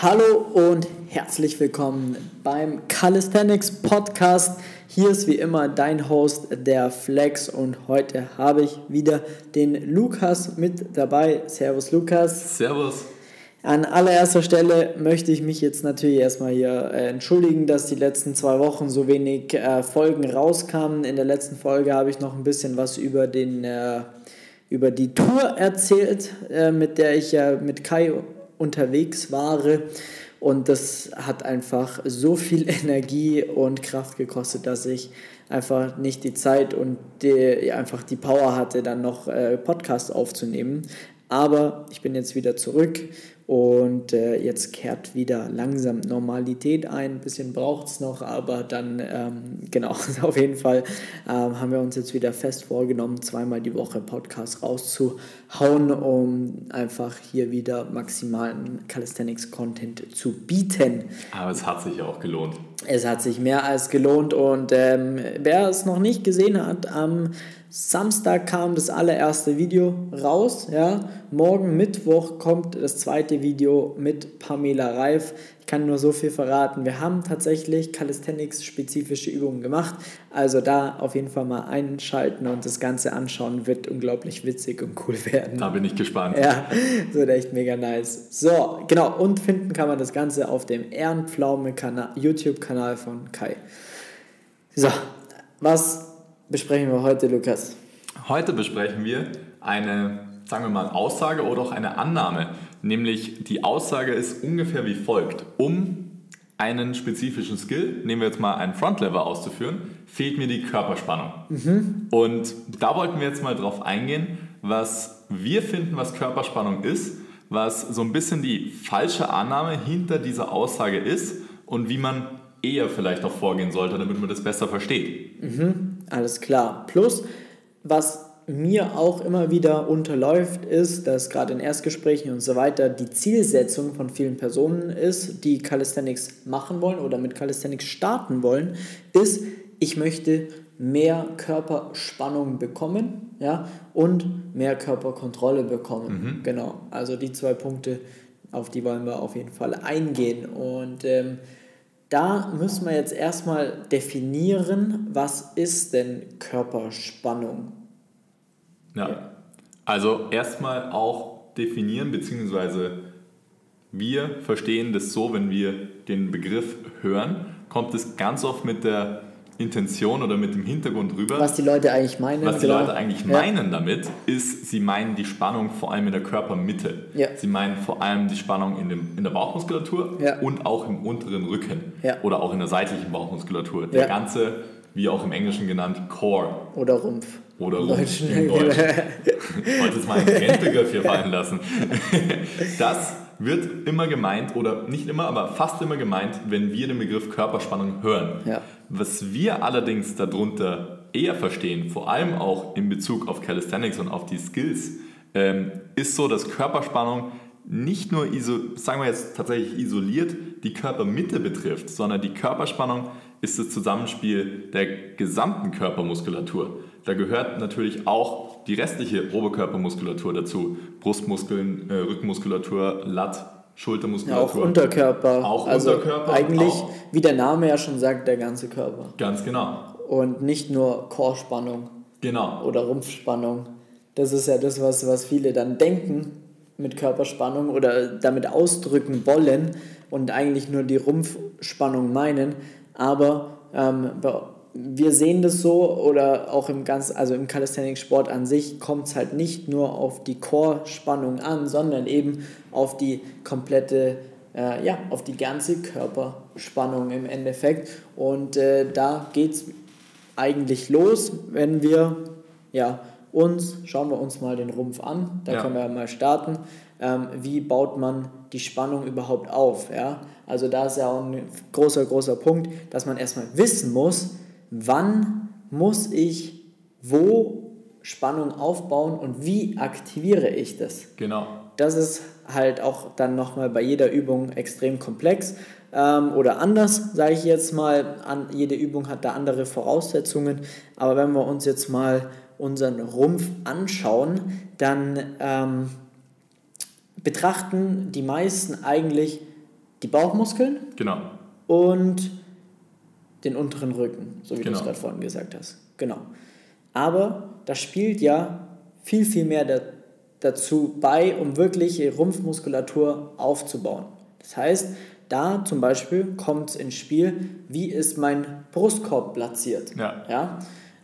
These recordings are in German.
Hallo und herzlich willkommen beim Calisthenics Podcast. Hier ist wie immer dein Host, der Flex, und heute habe ich wieder den Lukas mit dabei. Servus, Lukas. Servus. An allererster Stelle möchte ich mich jetzt natürlich erstmal hier äh, entschuldigen, dass die letzten zwei Wochen so wenig äh, Folgen rauskamen. In der letzten Folge habe ich noch ein bisschen was über, den, äh, über die Tour erzählt, äh, mit der ich ja mit Kai unterwegs war. Und das hat einfach so viel Energie und Kraft gekostet, dass ich einfach nicht die Zeit und die, einfach die Power hatte, dann noch äh, Podcasts aufzunehmen. Aber ich bin jetzt wieder zurück und äh, jetzt kehrt wieder langsam Normalität ein. Ein bisschen braucht es noch, aber dann, ähm, genau, auf jeden Fall ähm, haben wir uns jetzt wieder fest vorgenommen, zweimal die Woche Podcast rauszuhauen, um einfach hier wieder maximalen Calisthenics-Content zu bieten. Aber es hat sich auch gelohnt. Es hat sich mehr als gelohnt und ähm, wer es noch nicht gesehen hat, am Samstag kam das allererste Video raus. Ja. Morgen Mittwoch kommt das zweite Video mit Pamela Reif. Ich kann nur so viel verraten. Wir haben tatsächlich Calisthenics-spezifische Übungen gemacht. Also da auf jeden Fall mal einschalten und das Ganze anschauen. Wird unglaublich witzig und cool werden. Da bin ich gespannt. Ja, das wird echt mega nice. So, genau. Und finden kann man das Ganze auf dem Ehrenpflaume-YouTube-Kanal von Kai. So, was besprechen wir heute, Lukas? Heute besprechen wir eine, sagen wir mal, Aussage oder auch eine Annahme. Nämlich die Aussage ist ungefähr wie folgt. Um einen spezifischen Skill, nehmen wir jetzt mal einen Frontlever auszuführen, fehlt mir die Körperspannung. Mhm. Und da wollten wir jetzt mal drauf eingehen, was wir finden, was Körperspannung ist, was so ein bisschen die falsche Annahme hinter dieser Aussage ist und wie man eher vielleicht auch vorgehen sollte, damit man das besser versteht. Mhm. Alles klar. Plus, was mir auch immer wieder unterläuft, ist, dass gerade in Erstgesprächen und so weiter die Zielsetzung von vielen Personen ist, die Calisthenics machen wollen oder mit Calisthenics starten wollen, ist, ich möchte mehr Körperspannung bekommen ja, und mehr Körperkontrolle bekommen. Mhm. Genau, also die zwei Punkte, auf die wollen wir auf jeden Fall eingehen. Und ähm, da müssen wir jetzt erstmal definieren, was ist denn Körperspannung? Ja, also erstmal auch definieren, beziehungsweise wir verstehen das so, wenn wir den Begriff hören, kommt es ganz oft mit der Intention oder mit dem Hintergrund rüber. Was die Leute eigentlich meinen. Was die genau. Leute eigentlich ja. meinen damit, ist, sie meinen die Spannung vor allem in der Körpermitte. Ja. Sie meinen vor allem die Spannung in, dem, in der Bauchmuskulatur ja. und auch im unteren Rücken oder auch in der seitlichen Bauchmuskulatur. Der ganze, wie auch im Englischen genannt, Core. Oder Rumpf. Oder Rumpf Deutsch. ich wollte jetzt mal einen Grenzbegriff hier fallen lassen. Das wird immer gemeint, oder nicht immer, aber fast immer gemeint, wenn wir den Begriff Körperspannung hören. Ja. Was wir allerdings darunter eher verstehen, vor allem auch in Bezug auf Calisthenics und auf die Skills, ähm, ist so, dass Körperspannung nicht nur, iso, sagen wir jetzt tatsächlich isoliert, die Körpermitte betrifft, sondern die Körperspannung ist das Zusammenspiel der gesamten Körpermuskulatur. Da gehört natürlich auch die restliche Oberkörpermuskulatur dazu. Brustmuskeln, äh, Rückenmuskulatur, Latt, Schultermuskulatur. Ja, auch Unterkörper. Auch also Unterkörper. Eigentlich, auch. wie der Name ja schon sagt, der ganze Körper. Ganz genau. Und nicht nur Chorspannung. Genau. Oder Rumpfspannung. Das ist ja das, was, was viele dann denken mit Körperspannung oder damit ausdrücken wollen und eigentlich nur die Rumpfspannung meinen. Aber ähm, wir sehen das so oder auch im ganz, also im Calisthenics-Sport an sich kommt es halt nicht nur auf die Core-Spannung an, sondern eben auf die komplette, äh, ja, auf die ganze Körperspannung im Endeffekt. Und äh, da geht es eigentlich los, wenn wir ja, uns, schauen wir uns mal den Rumpf an, da ja. können wir mal starten. Ähm, wie baut man die Spannung überhaupt auf? Ja? Also da ist ja auch ein großer, großer Punkt, dass man erstmal wissen muss, wann muss ich wo Spannung aufbauen und wie aktiviere ich das? Genau. Das ist halt auch dann nochmal bei jeder Übung extrem komplex ähm, oder anders, sage ich jetzt mal. An, jede Übung hat da andere Voraussetzungen. Aber wenn wir uns jetzt mal unseren Rumpf anschauen, dann ähm, betrachten die meisten eigentlich die Bauchmuskeln Genau. und den unteren Rücken, so wie du Genau. es gerade vorhin gesagt hast. Genau. Aber da spielt ja viel, viel mehr da, dazu bei, um wirklich Rumpfmuskulatur aufzubauen. Das heißt, da zum Beispiel kommt es ins Spiel, wie ist mein Brustkorb platziert. Ja. Ja?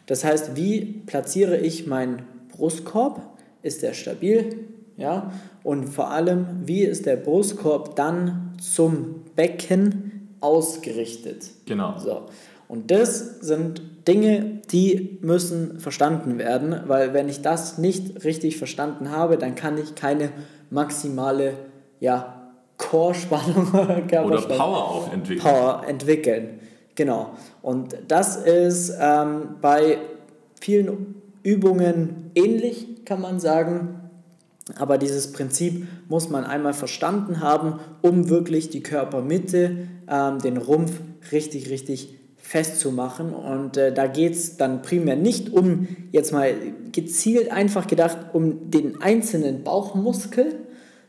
Das heißt, wie platziere ich meinen Brustkorb? Ist der stabil? Ja? Und vor allem, wie ist der Brustkorb dann zum Becken ausgerichtet? Genau. So. Und das sind Dinge, die müssen verstanden werden, weil wenn ich das nicht richtig verstanden habe, dann kann ich keine maximale ja, Core-Spannung Oder Power auch entwickeln. Power entwickeln. Genau. Und das ist ähm, bei vielen Übungen ähnlich, kann man sagen. Aber dieses Prinzip muss man einmal verstanden haben, um wirklich die Körpermitte, ähm, den Rumpf richtig, richtig festzumachen. Und äh, da geht es dann primär nicht um, jetzt mal gezielt einfach gedacht, um den einzelnen Bauchmuskel,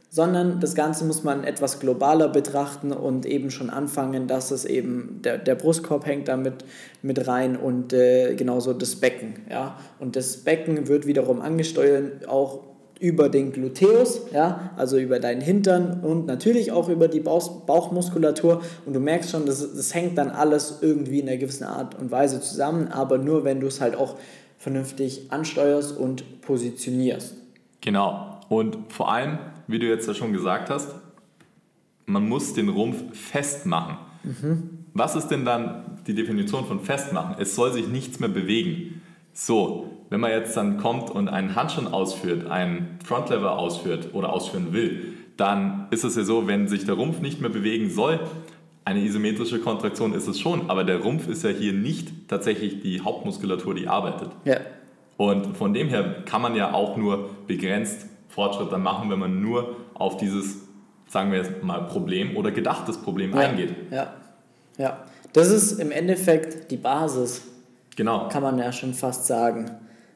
sondern das Ganze muss man etwas globaler betrachten und eben schon anfangen, dass es eben, der, der Brustkorb hängt damit mit rein und äh, genauso das Becken. Ja? Und das Becken wird wiederum angesteuert auch über den Gluteus, ja, also über deinen Hintern und natürlich auch über die Bauch, Bauchmuskulatur. Und du merkst schon, das, das hängt dann alles irgendwie in einer gewissen Art und Weise zusammen, aber nur wenn du es halt auch vernünftig ansteuerst und positionierst. Genau. Und vor allem, wie du jetzt ja schon gesagt hast, man muss den Rumpf festmachen. Was ist denn dann die Definition von festmachen? Es soll sich nichts mehr bewegen. So, wenn man jetzt dann kommt und einen Handstand ausführt, einen Frontlever ausführt oder ausführen will, dann ist es ja so, wenn sich der Rumpf nicht mehr bewegen soll, eine isometrische Kontraktion ist es schon, aber der Rumpf ist ja hier nicht tatsächlich die Hauptmuskulatur, die arbeitet. Ja, Und von dem her kann man ja auch nur begrenzt Fortschritt dann machen, wenn man nur auf dieses, sagen wir jetzt mal, Problem oder gedachtes Problem eingeht. Ja, ja. Das ist im Endeffekt die Basis, Genau. kann man ja schon fast sagen.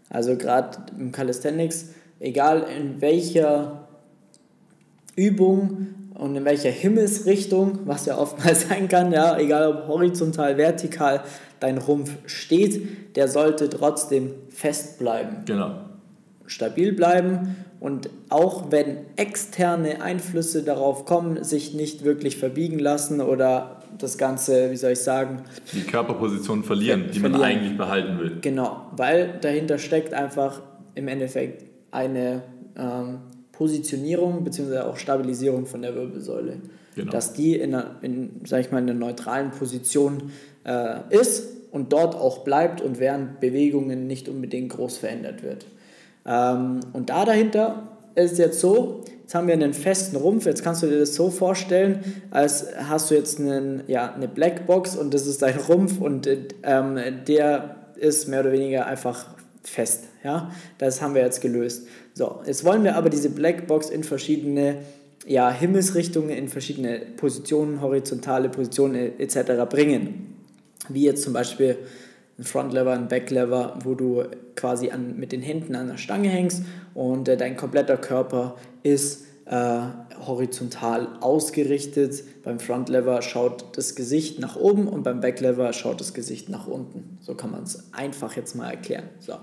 Also gerade im Calisthenics, egal in welcher Übung und in welcher Himmelsrichtung, was ja oftmals sein kann, ja, egal ob horizontal, vertikal dein Rumpf steht, der sollte trotzdem fest bleiben Genau. stabil bleiben und auch wenn externe Einflüsse darauf kommen, sich nicht wirklich verbiegen lassen oder das Ganze, wie soll ich sagen, Die Körperposition verlieren, Ver- die man verlieren. eigentlich behalten will. genau, weil dahinter steckt einfach im Endeffekt eine ähm, Positionierung bzw. auch Stabilisierung von der Wirbelsäule. Genau. Dass die in, einer, in, sag ich mal, in einer neutralen Position äh, ist und dort auch bleibt und während Bewegungen nicht unbedingt groß verändert wird. Ähm, und da dahinter ist jetzt so, jetzt haben wir einen festen Rumpf, jetzt kannst du dir das so vorstellen, als hast du jetzt einen, ja, eine Blackbox und das ist dein Rumpf und äh, ähm, der ist mehr oder weniger einfach fest. Ja? Das haben wir jetzt gelöst. So, jetzt wollen wir aber diese Blackbox in verschiedene ja, Himmelsrichtungen, in verschiedene Positionen, horizontale Positionen etc. bringen. Wie jetzt zum Beispiel ein Frontlever, ein Backlever, wo du quasi an, mit den Händen an der Stange hängst und äh, dein kompletter Körper ist äh, horizontal ausgerichtet. Beim Frontlever schaut das Gesicht nach oben und beim Backlever schaut das Gesicht nach unten. So kann man es einfach jetzt mal erklären. So.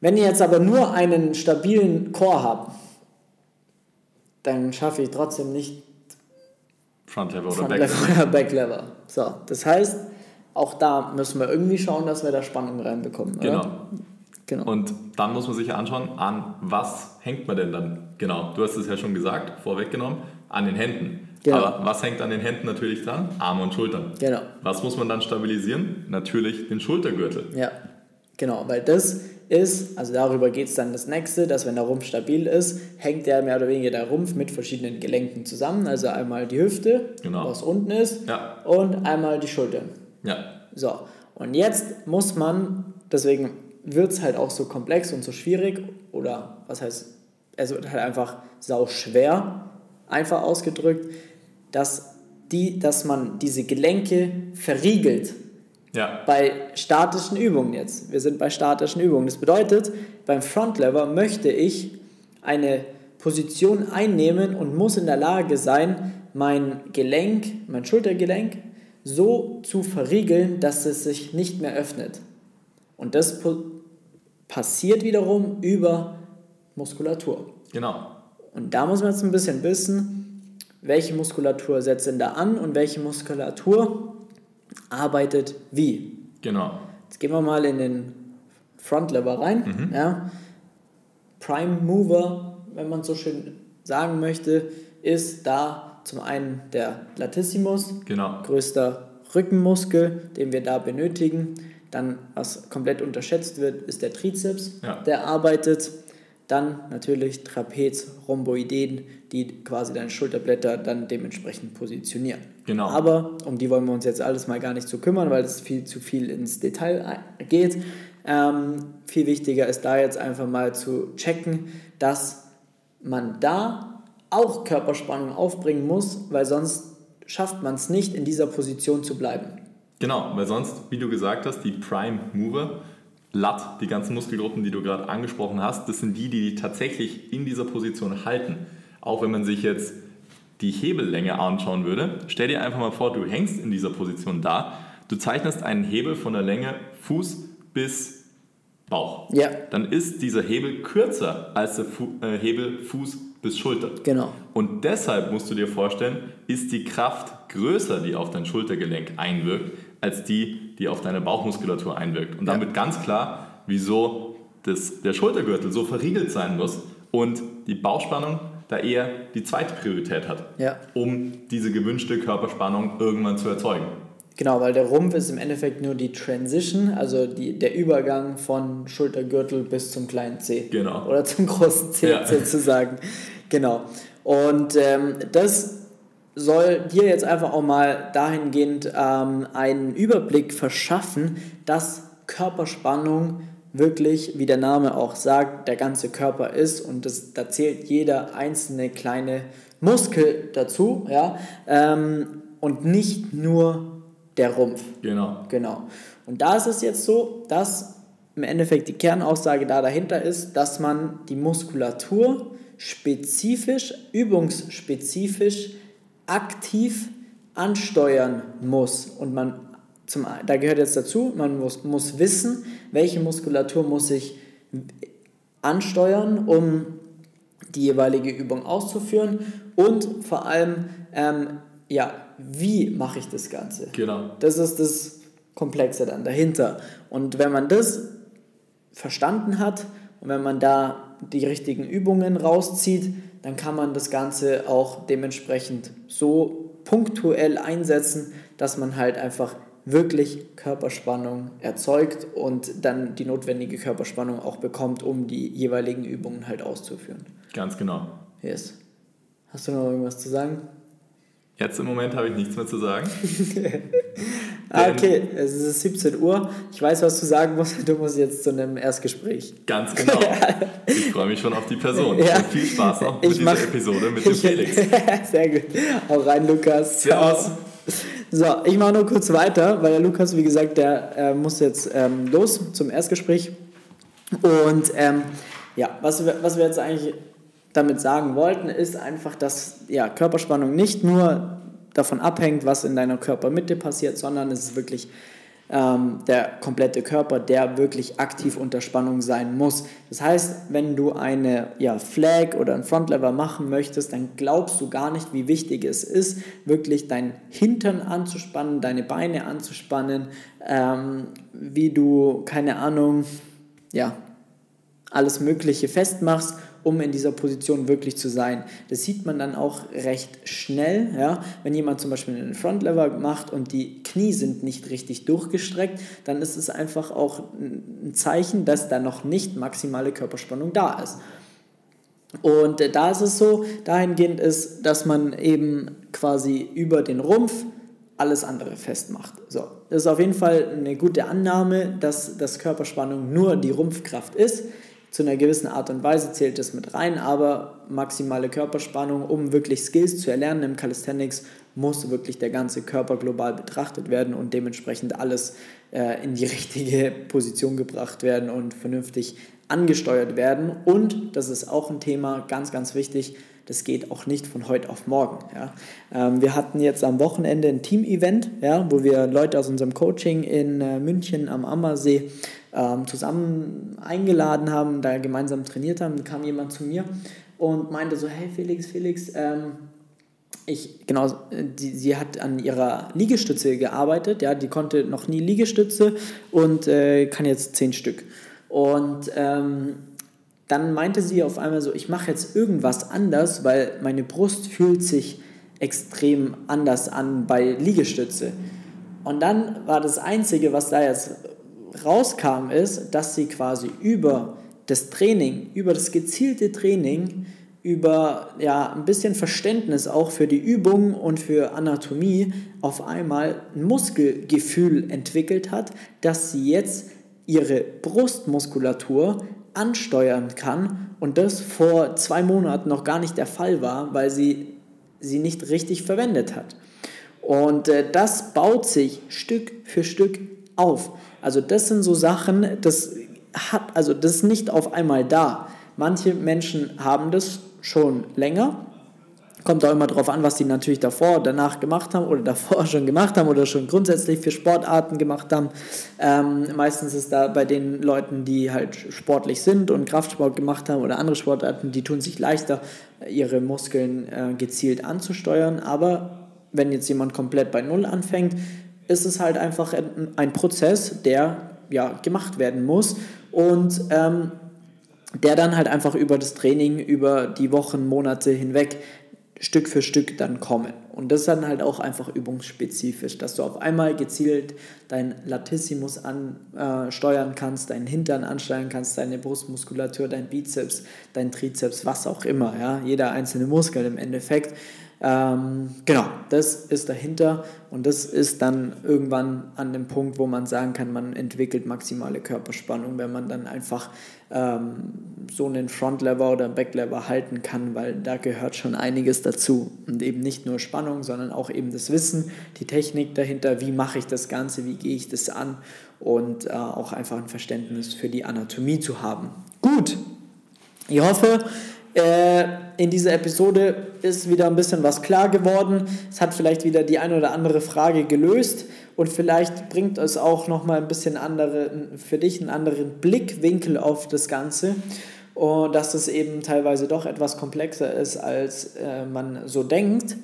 Wenn ihr jetzt aber nur einen stabilen Core habt, dann schaffe ich trotzdem nicht Frontlever oder Frontlever Backlever. Backlever. So, das heißt, auch da müssen wir irgendwie schauen, dass wir da Spannung reinbekommen. Oder? Genau. genau. Und dann muss man sich ja anschauen, an was hängt man denn dann? Genau, du hast es ja schon gesagt, vorweggenommen, an den Händen. Genau. Aber was hängt an den Händen natürlich dran? Arme und Schultern. Genau. Was muss man dann stabilisieren? Natürlich den Schultergürtel. Ja, genau, weil das ist, also darüber geht es dann das nächste, dass wenn der Rumpf stabil ist, hängt der mehr oder weniger der Rumpf mit verschiedenen Gelenken zusammen. Also einmal die Hüfte, Genau. was unten ist, Ja. und einmal die Schultern. Ja, So, und jetzt muss man, deswegen wird es halt auch so komplex und so schwierig, oder was heißt, es wird halt einfach sau schwer, einfach ausgedrückt, dass, die, dass man diese Gelenke verriegelt ja, bei statischen Übungen jetzt. Wir sind bei statischen Übungen. Das bedeutet, beim Frontlever möchte ich eine Position einnehmen und muss in der Lage sein, mein Gelenk, mein Schultergelenk, so zu verriegeln, dass es sich nicht mehr öffnet. Und das passiert wiederum über Muskulatur. Genau. Und da muss man jetzt ein bisschen wissen, welche Muskulatur setzt denn da an und welche Muskulatur arbeitet wie. Genau. Jetzt gehen wir mal in den Front Lever rein. Mhm. Ja. Prime Mover, wenn man so schön sagen möchte, ist da zum einen der Latissimus, genau. größter Rückenmuskel, den wir da benötigen. Dann, was komplett unterschätzt wird, ist der Trizeps, ja. der arbeitet. Dann natürlich Trapez, Rhomboideen, die quasi deine Schulterblätter dann dementsprechend positionieren. Genau. Aber um die wollen wir uns jetzt alles mal gar nicht so kümmern, weil es viel zu viel ins Detail geht. Ähm, viel wichtiger ist da jetzt einfach mal zu checken, dass man da auch Körperspannung aufbringen muss, weil sonst schafft man es nicht, in dieser Position zu bleiben. Genau, weil sonst, wie du gesagt hast, die Prime Mover, Lat, die ganzen Muskelgruppen, die du gerade angesprochen hast, das sind die, die tatsächlich in dieser Position halten. Auch wenn man sich jetzt die Hebellänge anschauen würde, stell dir einfach mal vor, du hängst in dieser Position da, du zeichnest einen Hebel von der Länge Fuß bis Bauch. Ja. Dann ist dieser Hebel kürzer als der Fu äh, Hebel Fuß bis Schulter. Genau. Und deshalb musst du dir vorstellen, ist die Kraft größer, die auf dein Schultergelenk einwirkt, als die, die auf deine Bauchmuskulatur einwirkt. Und damit ja. ganz klar, wieso das, der Schultergürtel so verriegelt sein muss und die Bauchspannung da eher die zweite Priorität hat, ja. um diese gewünschte Körperspannung irgendwann zu erzeugen. Genau, weil der Rumpf ist im Endeffekt nur die Transition, also die, der Übergang von Schultergürtel bis zum kleinen C. Genau. Oder zum großen C ja. sozusagen. Genau. Und ähm, das soll dir jetzt einfach auch mal dahingehend ähm, einen Überblick verschaffen, dass Körperspannung wirklich, wie der Name auch sagt, der ganze Körper ist und das, da zählt jeder einzelne kleine Muskel dazu, ja, ähm, und nicht nur der Rumpf. Genau. Genau. Und da ist es jetzt so, dass im Endeffekt die Kernaussage da dahinter ist, dass man die Muskulatur spezifisch, übungsspezifisch aktiv ansteuern muss. Und man, zum, da gehört jetzt dazu, man muss, muss wissen, welche Muskulatur muss ich ansteuern, um die jeweilige Übung auszuführen und vor allem, ähm, ja, wie mache ich das Ganze? Genau. Das ist das Komplexe dann dahinter. Und wenn man das verstanden hat und wenn man da die richtigen Übungen rauszieht, dann kann man das Ganze auch dementsprechend so punktuell einsetzen, dass man halt einfach wirklich Körperspannung erzeugt und dann die notwendige Körperspannung auch bekommt, um die jeweiligen Übungen halt auszuführen. Ganz genau. Yes. Hast du noch irgendwas zu sagen? Jetzt im Moment habe ich nichts mehr zu sagen. ah, okay, es ist 17 Uhr. Ich weiß, was du sagen musst. Du musst jetzt zu einem Erstgespräch. Ganz genau. Ich freue mich schon auf die Person. Ja. Und viel Spaß noch mit ich dieser Episode mit dem Felix. Sehr gut. Auch rein, Lukas. Servus. So, ich mache nur kurz weiter, weil der Lukas, wie gesagt, der äh, muss jetzt ähm, los zum Erstgespräch. Und ähm, ja, was wir, was wir jetzt eigentlich damit sagen wollten, ist einfach, dass ja, Körperspannung nicht nur davon abhängt, was in deiner Körpermitte passiert, sondern es ist wirklich ähm, der komplette Körper, der wirklich aktiv unter Spannung sein muss. Das heißt, wenn du eine ja, Flag oder ein Frontlever machen möchtest, dann glaubst du gar nicht, wie wichtig es ist, wirklich dein Hintern anzuspannen, deine Beine anzuspannen, ähm, wie du, keine Ahnung, ja, alles Mögliche festmachst um in dieser Position wirklich zu sein. Das sieht man dann auch recht schnell, ja? wenn jemand zum Beispiel einen Frontlever macht und die Knie sind nicht richtig durchgestreckt, dann ist es einfach auch ein Zeichen, dass da noch nicht maximale Körperspannung da ist. Und da ist es so, dahingehend ist, dass man eben quasi über den Rumpf alles andere festmacht. So, das ist auf jeden Fall eine gute Annahme, dass das Körperspannung nur die Rumpfkraft ist zu einer gewissen Art und Weise zählt das mit rein, aber maximale Körperspannung, um wirklich Skills zu erlernen im Calisthenics, muss wirklich der ganze Körper global betrachtet werden und dementsprechend alles äh, in die richtige Position gebracht werden und vernünftig angesteuert werden. Und, das ist auch ein Thema, ganz, ganz wichtig, das geht auch nicht von heute auf morgen. Ja. Ähm, wir hatten jetzt am Wochenende ein Team-Event, ja, wo wir Leute aus unserem Coaching in äh, München am Ammersee ähm, zusammen eingeladen haben, da gemeinsam trainiert haben. Kam jemand zu mir und meinte so, hey Felix, Felix, ähm, ich, genau, die, sie hat an ihrer Liegestütze gearbeitet, ja, die konnte noch nie Liegestütze und äh, kann jetzt zehn Stück. Und ähm, dann meinte sie auf einmal so, ich mache jetzt irgendwas anders, weil meine Brust fühlt sich extrem anders an bei Liegestütze. Und dann war das Einzige, was da jetzt rauskam, ist, dass sie quasi über das Training, über das gezielte Training, über ja, ein bisschen Verständnis auch für die Übung und für Anatomie auf einmal ein Muskelgefühl entwickelt hat, dass sie jetzt ihre Brustmuskulatur ansteuern kann und das vor zwei Monaten noch gar nicht der Fall war, weil sie sie nicht richtig verwendet hat. Und äh, das baut sich Stück für Stück auf. Also das sind so Sachen, das hat, also das ist nicht auf einmal da. Manche Menschen haben das schon länger Kommt auch immer darauf an, was die natürlich davor, danach gemacht haben oder davor schon gemacht haben oder schon grundsätzlich für Sportarten gemacht haben. Ähm, meistens ist da bei den Leuten, die halt sportlich sind und Kraftsport gemacht haben oder andere Sportarten, die tun sich leichter, ihre Muskeln äh, gezielt anzusteuern. Aber wenn jetzt jemand komplett bei Null anfängt, ist es halt einfach ein, ein Prozess, der ja, gemacht werden muss. Und ähm, der dann halt einfach über das Training, über die Wochen, Monate hinweg Stück für Stück dann kommen. Und das ist dann halt auch einfach übungsspezifisch, dass du auf einmal gezielt dein Latissimus ansteuern äh, kannst, deinen Hintern ansteuern kannst, deine Brustmuskulatur, dein Bizeps, dein Trizeps, was auch immer. Ja? Jeder einzelne Muskel im Endeffekt. Ähm, genau, das ist dahinter und das ist dann irgendwann an dem Punkt, wo man sagen kann, man entwickelt maximale Körperspannung, wenn man dann einfach ähm, so einen Frontlever oder Backlever halten kann, weil da gehört schon einiges dazu und eben nicht nur Spannung, sondern auch eben das Wissen, die Technik dahinter, wie mache ich das Ganze, wie gehe ich das an und äh, auch einfach ein Verständnis für die Anatomie zu haben. Gut, ich hoffe, äh, in dieser Episode ist wieder ein bisschen was klar geworden. Es hat vielleicht wieder die eine oder andere Frage gelöst und vielleicht bringt es auch noch mal ein bisschen andere, für dich einen anderen Blickwinkel auf das Ganze und dass es eben teilweise doch etwas komplexer ist, als äh, man so denkt.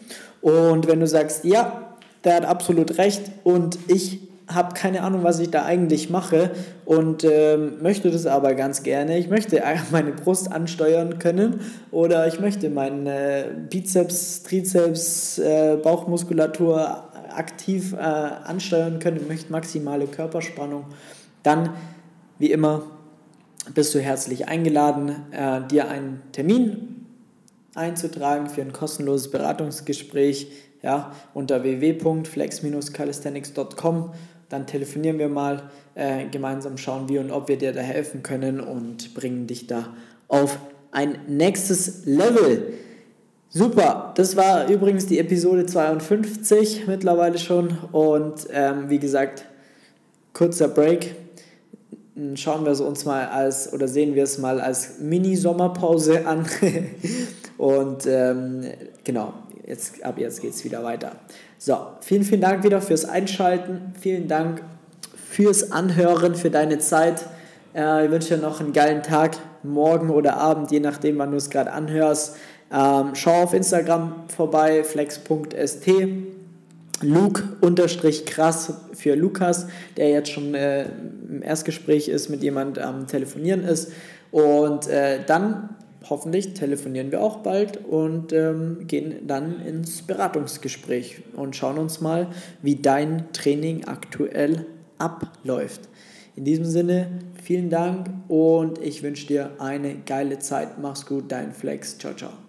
Und wenn du sagst, ja, der hat absolut recht und ich habe keine Ahnung, was ich da eigentlich mache und ähm, möchte das aber ganz gerne. Ich möchte meine Brust ansteuern können oder ich möchte meine Bizeps, Trizeps, äh, Bauchmuskulatur aktiv äh, ansteuern können, ich möchte maximale Körperspannung. Dann, wie immer, bist du herzlich eingeladen, äh, dir einen Termin einzutragen für ein kostenloses Beratungsgespräch ja, unter www.flex-calisthenics.com dann telefonieren wir mal äh, gemeinsam, schauen wir und ob wir dir da helfen können und bringen dich da auf ein nächstes Level. Super, das war übrigens die Episode 52 mittlerweile schon und ähm, wie gesagt, kurzer Break. Schauen wir es uns mal als oder sehen wir es mal als Mini-Sommerpause an. und ähm, genau, jetzt, ab jetzt geht es wieder weiter. So, vielen, vielen Dank wieder fürs Einschalten. Vielen Dank fürs Anhören, für deine Zeit. Äh, ich wünsche dir noch einen geilen Tag, morgen oder Abend, je nachdem, wann du es gerade anhörst. Ähm, schau auf Instagram vorbei, flex.st. Luke-krass für Lukas, der jetzt schon äh, im Erstgespräch ist, mit jemand am ähm, Telefonieren ist. Und äh, dann hoffentlich telefonieren wir auch bald und ähm, gehen dann ins Beratungsgespräch und schauen uns mal, wie dein Training aktuell abläuft. In diesem Sinne, vielen Dank und ich wünsche dir eine geile Zeit. Mach's gut, dein Flex. Ciao, ciao.